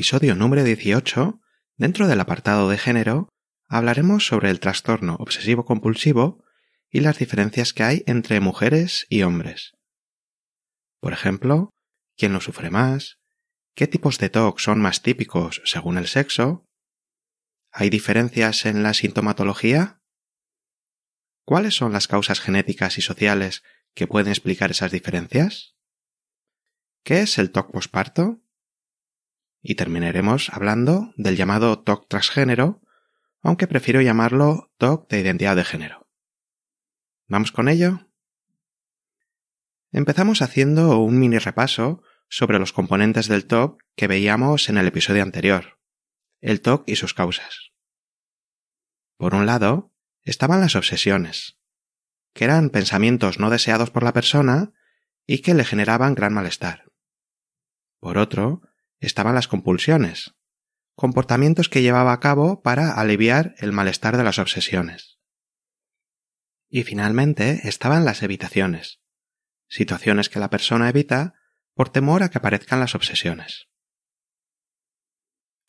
episodio número 18, dentro del apartado de género, hablaremos sobre el trastorno obsesivo compulsivo y las diferencias que hay entre mujeres y hombres. Por ejemplo, quién lo sufre más, qué tipos de TOC son más típicos según el sexo, ¿hay diferencias en la sintomatología? ¿Cuáles son las causas genéticas y sociales que pueden explicar esas diferencias? ¿Qué es el TOC posparto? Y terminaremos hablando del llamado TOC transgénero, aunque prefiero llamarlo TOC de identidad de género. ¿Vamos con ello? Empezamos haciendo un mini repaso sobre los componentes del TOC que veíamos en el episodio anterior, el TOC y sus causas. Por un lado, estaban las obsesiones, que eran pensamientos no deseados por la persona y que le generaban gran malestar. Por otro, estaban las compulsiones, comportamientos que llevaba a cabo para aliviar el malestar de las obsesiones. Y finalmente estaban las evitaciones, situaciones que la persona evita por temor a que aparezcan las obsesiones.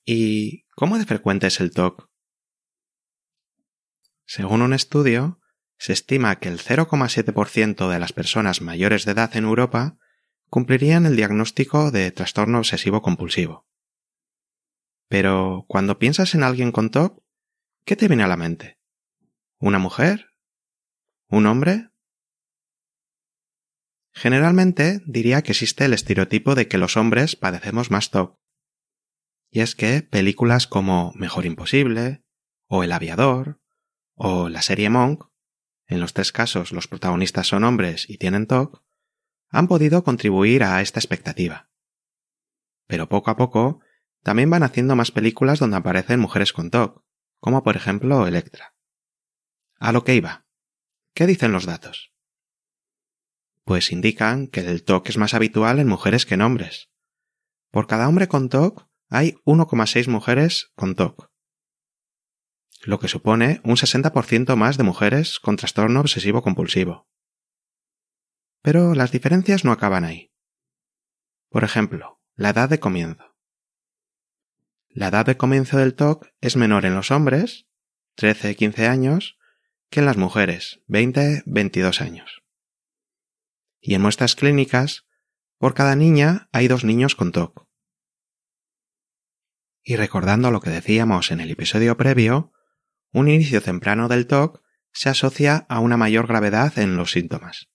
¿Y cómo de frecuente es el TOC? Según un estudio, se estima que el 0,7% de las personas mayores de edad en Europa cumplirían el diagnóstico de trastorno obsesivo compulsivo. Pero cuando piensas en alguien con TOC, ¿qué te viene a la mente? ¿Una mujer? ¿Un hombre? Generalmente diría que existe el estereotipo de que los hombres padecemos más TOC. Y es que películas como Mejor Imposible, o El Aviador, o la serie Monk, en los tres casos los protagonistas son hombres y tienen TOC, han podido contribuir a esta expectativa. Pero poco a poco también van haciendo más películas donde aparecen mujeres con TOC, como por ejemplo Electra. A lo que iba. ¿Qué dicen los datos? Pues indican que el TOC es más habitual en mujeres que en hombres. Por cada hombre con TOC hay 1,6 mujeres con TOC, lo que supone un 60% más de mujeres con trastorno obsesivo compulsivo. Pero las diferencias no acaban ahí. Por ejemplo, la edad de comienzo. La edad de comienzo del TOC es menor en los hombres, 13-15 años, que en las mujeres, 20-22 años. Y en muestras clínicas, por cada niña hay dos niños con TOC. Y recordando lo que decíamos en el episodio previo, un inicio temprano del TOC se asocia a una mayor gravedad en los síntomas.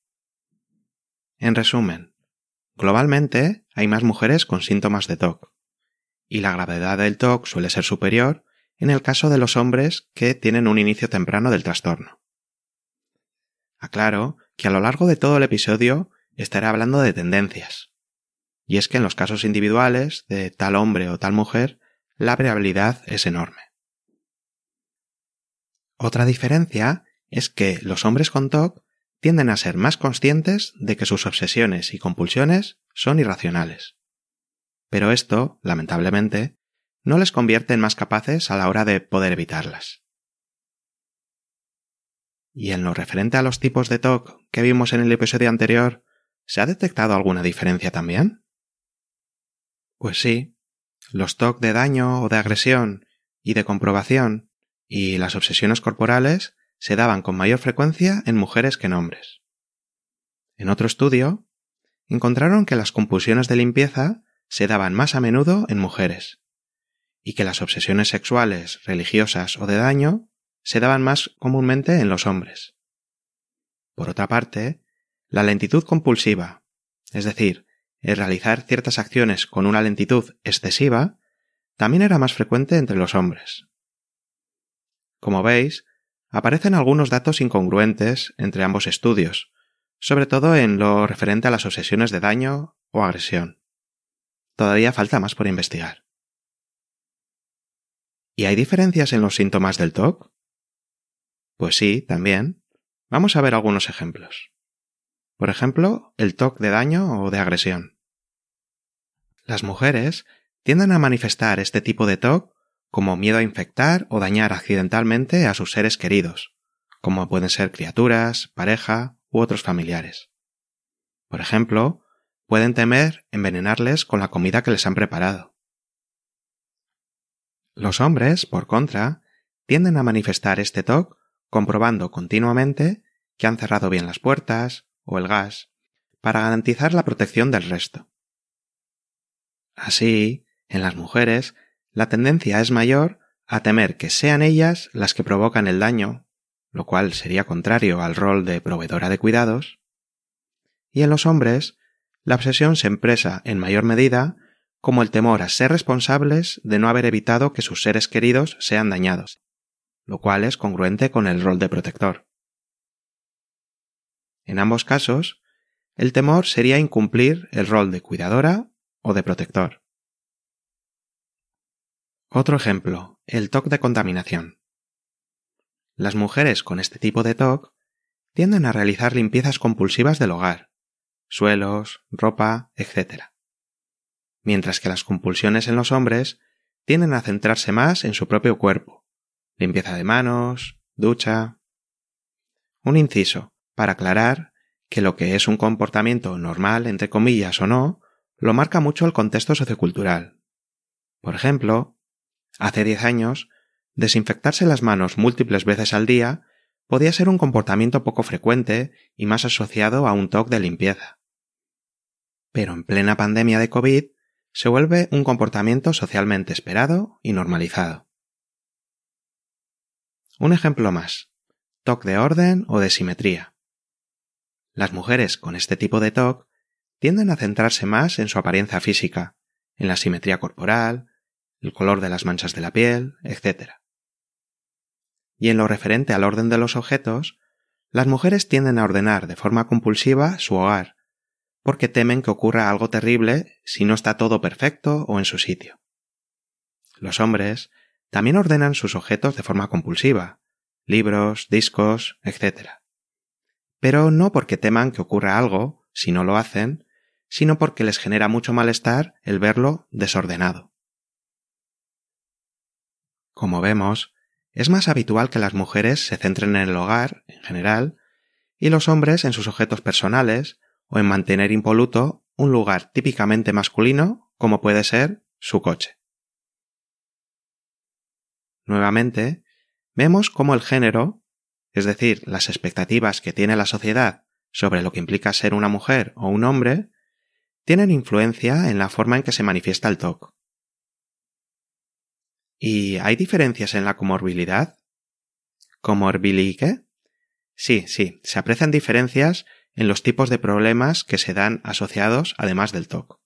En resumen, globalmente hay más mujeres con síntomas de TOC, y la gravedad del TOC suele ser superior en el caso de los hombres que tienen un inicio temprano del trastorno. Aclaro que a lo largo de todo el episodio estaré hablando de tendencias, y es que en los casos individuales de tal hombre o tal mujer, la variabilidad es enorme. Otra diferencia es que los hombres con TOC tienden a ser más conscientes de que sus obsesiones y compulsiones son irracionales. Pero esto, lamentablemente, no les convierte en más capaces a la hora de poder evitarlas. Y en lo referente a los tipos de TOC que vimos en el episodio anterior, ¿se ha detectado alguna diferencia también? Pues sí, los TOC de daño o de agresión y de comprobación y las obsesiones corporales se daban con mayor frecuencia en mujeres que en hombres. En otro estudio, encontraron que las compulsiones de limpieza se daban más a menudo en mujeres, y que las obsesiones sexuales, religiosas o de daño se daban más comúnmente en los hombres. Por otra parte, la lentitud compulsiva, es decir, el realizar ciertas acciones con una lentitud excesiva, también era más frecuente entre los hombres. como veis, aparecen algunos datos incongruentes entre ambos estudios, sobre todo en lo referente a las obsesiones de daño o agresión. Todavía falta más por investigar. ¿Y hay diferencias en los síntomas del TOC? Pues sí, también. Vamos a ver algunos ejemplos. Por ejemplo, el TOC de daño o de agresión. Las mujeres tienden a manifestar este tipo de TOC como miedo a infectar o dañar accidentalmente a sus seres queridos, como pueden ser criaturas, pareja u otros familiares. Por ejemplo, pueden temer envenenarles con la comida que les han preparado. Los hombres, por contra, tienden a manifestar este TOC comprobando continuamente que han cerrado bien las puertas o el gas para garantizar la protección del resto. Así, en las mujeres, la tendencia es mayor a temer que sean ellas las que provocan el daño, lo cual sería contrario al rol de proveedora de cuidados, y en los hombres, la obsesión se empresa en mayor medida como el temor a ser responsables de no haber evitado que sus seres queridos sean dañados, lo cual es congruente con el rol de protector. En ambos casos, el temor sería incumplir el rol de cuidadora o de protector. Otro ejemplo, el TOC de contaminación. Las mujeres con este tipo de TOC tienden a realizar limpiezas compulsivas del hogar, suelos, ropa, etc. Mientras que las compulsiones en los hombres tienden a centrarse más en su propio cuerpo, limpieza de manos, ducha. Un inciso, para aclarar que lo que es un comportamiento normal, entre comillas o no, lo marca mucho el contexto sociocultural. Por ejemplo, Hace diez años, desinfectarse las manos múltiples veces al día podía ser un comportamiento poco frecuente y más asociado a un TOC de limpieza. Pero en plena pandemia de COVID se vuelve un comportamiento socialmente esperado y normalizado. Un ejemplo más. TOC de orden o de simetría. Las mujeres con este tipo de TOC tienden a centrarse más en su apariencia física, en la simetría corporal, el color de las manchas de la piel, etc. Y en lo referente al orden de los objetos, las mujeres tienden a ordenar de forma compulsiva su hogar, porque temen que ocurra algo terrible si no está todo perfecto o en su sitio. Los hombres también ordenan sus objetos de forma compulsiva, libros, discos, etc. Pero no porque teman que ocurra algo si no lo hacen, sino porque les genera mucho malestar el verlo desordenado. Como vemos, es más habitual que las mujeres se centren en el hogar, en general, y los hombres en sus objetos personales o en mantener impoluto un lugar típicamente masculino como puede ser su coche. Nuevamente, vemos cómo el género, es decir, las expectativas que tiene la sociedad sobre lo que implica ser una mujer o un hombre, tienen influencia en la forma en que se manifiesta el TOC. ¿Y hay diferencias en la comorbilidad? ¿Comorbilidad qué? Sí, sí, se aprecian diferencias en los tipos de problemas que se dan asociados además del TOC.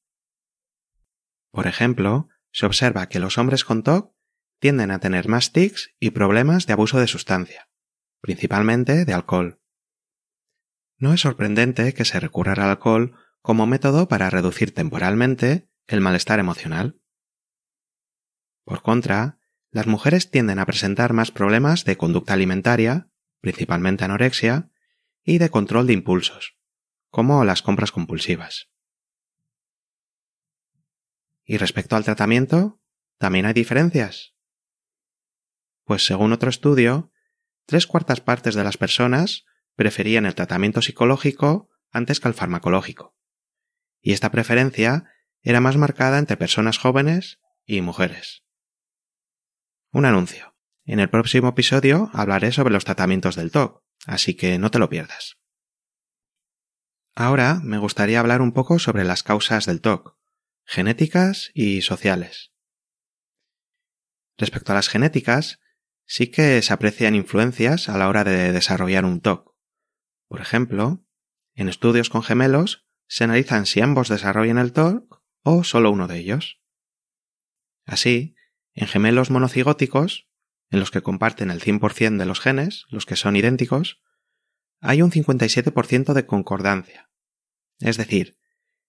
Por ejemplo, se observa que los hombres con TOC tienden a tener más tics y problemas de abuso de sustancia, principalmente de alcohol. No es sorprendente que se recurra al alcohol como método para reducir temporalmente el malestar emocional. Por contra, las mujeres tienden a presentar más problemas de conducta alimentaria, principalmente anorexia, y de control de impulsos, como las compras compulsivas. Y respecto al tratamiento, ¿también hay diferencias? Pues según otro estudio, tres cuartas partes de las personas preferían el tratamiento psicológico antes que el farmacológico. Y esta preferencia era más marcada entre personas jóvenes y mujeres. Un anuncio. En el próximo episodio hablaré sobre los tratamientos del TOC, así que no te lo pierdas. Ahora me gustaría hablar un poco sobre las causas del TOC, genéticas y sociales. Respecto a las genéticas, sí que se aprecian influencias a la hora de desarrollar un TOC. Por ejemplo, en estudios con gemelos se analizan si ambos desarrollan el TOC o solo uno de ellos. Así, en gemelos monocigóticos, en los que comparten el 100% de los genes, los que son idénticos, hay un 57% de concordancia. Es decir,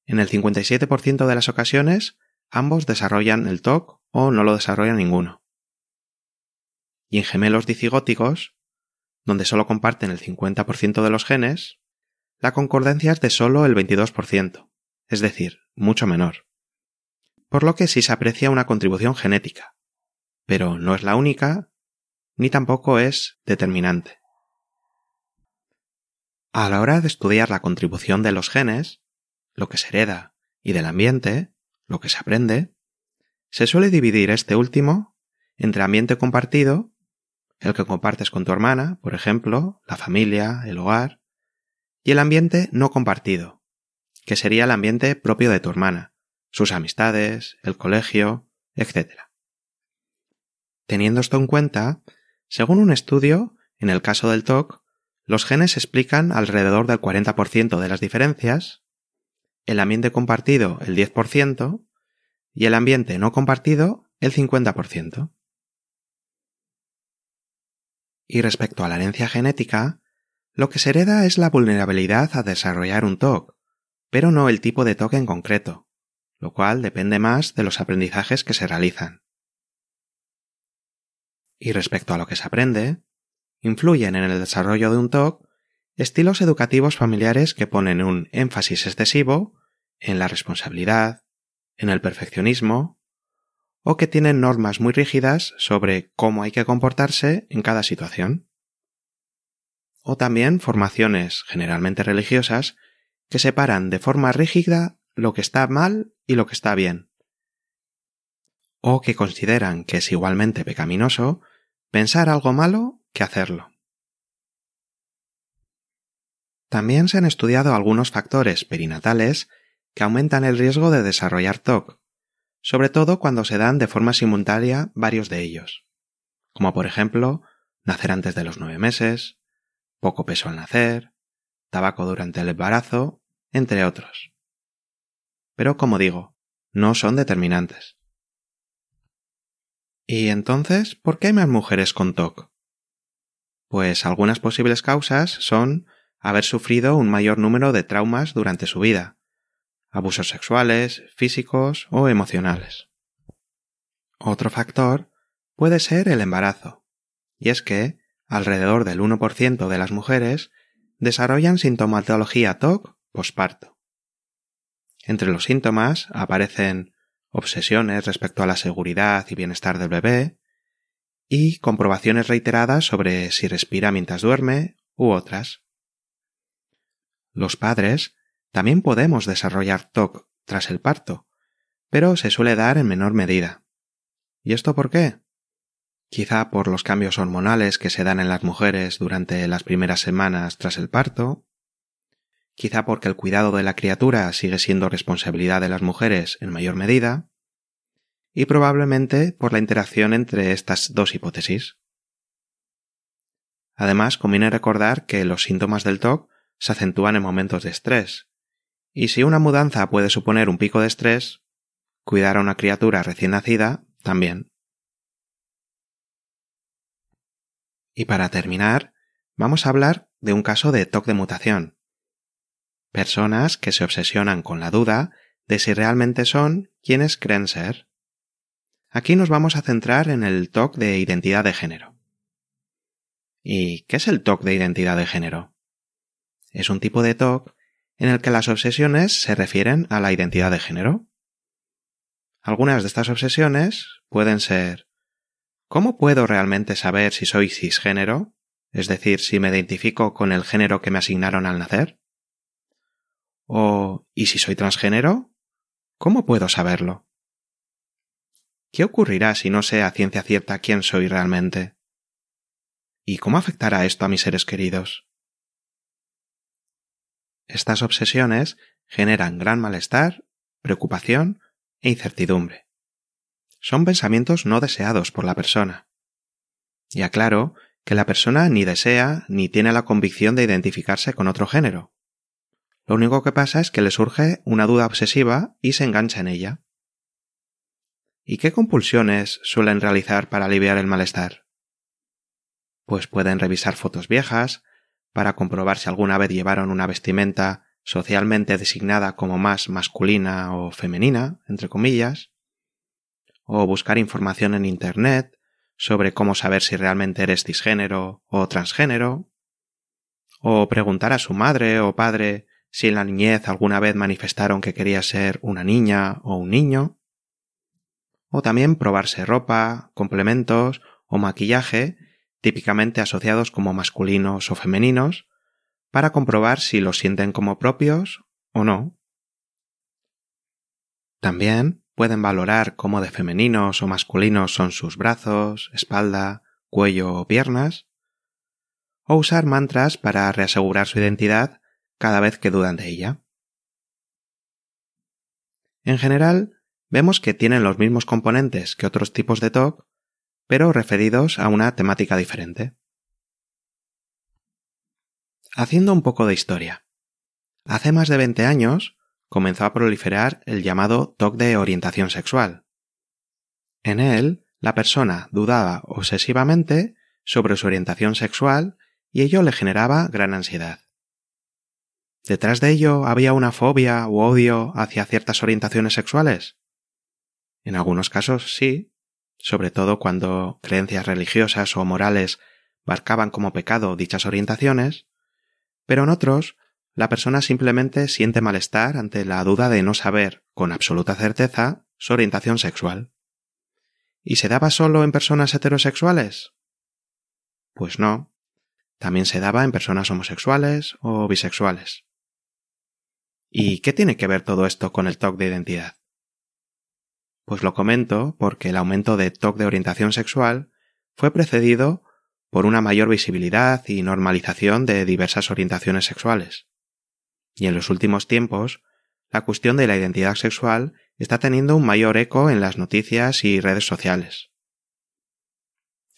en el 57% de las ocasiones ambos desarrollan el TOC o no lo desarrollan ninguno. Y en gemelos dicigóticos, donde solo comparten el 50% de los genes, la concordancia es de solo el 22%, es decir, mucho menor. Por lo que sí se aprecia una contribución genética, pero no es la única, ni tampoco es determinante. A la hora de estudiar la contribución de los genes, lo que se hereda, y del ambiente, lo que se aprende, se suele dividir este último entre ambiente compartido, el que compartes con tu hermana, por ejemplo, la familia, el hogar, y el ambiente no compartido, que sería el ambiente propio de tu hermana, sus amistades, el colegio, etc. Teniendo esto en cuenta, según un estudio, en el caso del TOC, los genes explican alrededor del 40% de las diferencias, el ambiente compartido el 10% y el ambiente no compartido el 50%. Y respecto a la herencia genética, lo que se hereda es la vulnerabilidad a desarrollar un TOC, pero no el tipo de TOC en concreto, lo cual depende más de los aprendizajes que se realizan. Y respecto a lo que se aprende, influyen en el desarrollo de un TOC estilos educativos familiares que ponen un énfasis excesivo en la responsabilidad, en el perfeccionismo, o que tienen normas muy rígidas sobre cómo hay que comportarse en cada situación. O también formaciones generalmente religiosas que separan de forma rígida lo que está mal y lo que está bien. O que consideran que es igualmente pecaminoso pensar algo malo que hacerlo. También se han estudiado algunos factores perinatales que aumentan el riesgo de desarrollar TOC, sobre todo cuando se dan de forma simultánea varios de ellos, como por ejemplo nacer antes de los nueve meses, poco peso al nacer, tabaco durante el embarazo, entre otros. Pero como digo, no son determinantes. ¿Y entonces por qué hay más mujeres con TOC? Pues algunas posibles causas son haber sufrido un mayor número de traumas durante su vida, abusos sexuales, físicos o emocionales. Otro factor puede ser el embarazo, y es que alrededor del 1% de las mujeres desarrollan sintomatología TOC posparto. Entre los síntomas aparecen obsesiones respecto a la seguridad y bienestar del bebé, y comprobaciones reiteradas sobre si respira mientras duerme u otras. Los padres también podemos desarrollar TOC tras el parto, pero se suele dar en menor medida. ¿Y esto por qué? Quizá por los cambios hormonales que se dan en las mujeres durante las primeras semanas tras el parto, quizá porque el cuidado de la criatura sigue siendo responsabilidad de las mujeres en mayor medida, y probablemente por la interacción entre estas dos hipótesis. Además, conviene recordar que los síntomas del TOC se acentúan en momentos de estrés, y si una mudanza puede suponer un pico de estrés, cuidar a una criatura recién nacida también. Y para terminar, vamos a hablar de un caso de TOC de mutación. Personas que se obsesionan con la duda de si realmente son quienes creen ser. Aquí nos vamos a centrar en el TOC de identidad de género. ¿Y qué es el TOC de identidad de género? Es un tipo de TOC en el que las obsesiones se refieren a la identidad de género. Algunas de estas obsesiones pueden ser ¿Cómo puedo realmente saber si soy cisgénero? Es decir, si me identifico con el género que me asignaron al nacer. O ¿y si soy transgénero? ¿Cómo puedo saberlo? ¿Qué ocurrirá si no sé a ciencia cierta quién soy realmente? ¿Y cómo afectará esto a mis seres queridos? Estas obsesiones generan gran malestar, preocupación e incertidumbre. Son pensamientos no deseados por la persona. Y aclaro que la persona ni desea ni tiene la convicción de identificarse con otro género. Lo único que pasa es que le surge una duda obsesiva y se engancha en ella. ¿Y qué compulsiones suelen realizar para aliviar el malestar? pues pueden revisar fotos viejas para comprobar si alguna vez llevaron una vestimenta socialmente designada como más masculina o femenina, entre comillas, o buscar información en Internet sobre cómo saber si realmente eres cisgénero o transgénero, o preguntar a su madre o padre si en la niñez alguna vez manifestaron que quería ser una niña o un niño, o también probarse ropa, complementos o maquillaje típicamente asociados como masculinos o femeninos, para comprobar si los sienten como propios o no. También pueden valorar cómo de femeninos o masculinos son sus brazos, espalda, cuello o piernas, o usar mantras para reasegurar su identidad cada vez que dudan de ella. En general, vemos que tienen los mismos componentes que otros tipos de TOC, pero referidos a una temática diferente. Haciendo un poco de historia. Hace más de 20 años comenzó a proliferar el llamado TOC de orientación sexual. En él, la persona dudaba obsesivamente sobre su orientación sexual y ello le generaba gran ansiedad. ¿Detrás de ello había una fobia u odio hacia ciertas orientaciones sexuales? En algunos casos sí, sobre todo cuando creencias religiosas o morales marcaban como pecado dichas orientaciones, pero en otros la persona simplemente siente malestar ante la duda de no saber con absoluta certeza su orientación sexual. ¿Y se daba solo en personas heterosexuales? Pues no, también se daba en personas homosexuales o bisexuales. ¿Y qué tiene que ver todo esto con el TOC de identidad? Pues lo comento porque el aumento de TOC de orientación sexual fue precedido por una mayor visibilidad y normalización de diversas orientaciones sexuales. Y en los últimos tiempos, la cuestión de la identidad sexual está teniendo un mayor eco en las noticias y redes sociales.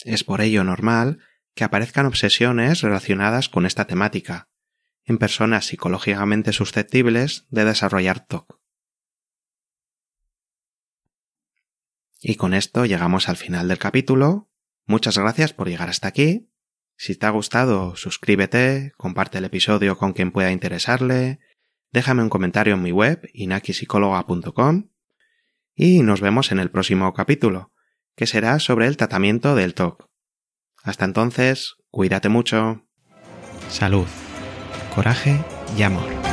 Es por ello normal que aparezcan obsesiones relacionadas con esta temática, en personas psicológicamente susceptibles de desarrollar TOC. Y con esto llegamos al final del capítulo. Muchas gracias por llegar hasta aquí. Si te ha gustado, suscríbete, comparte el episodio con quien pueda interesarle, déjame un comentario en mi web inakisicóloga.com y nos vemos en el próximo capítulo, que será sobre el tratamiento del TOC. Hasta entonces, cuídate mucho. Salud coraje y amor.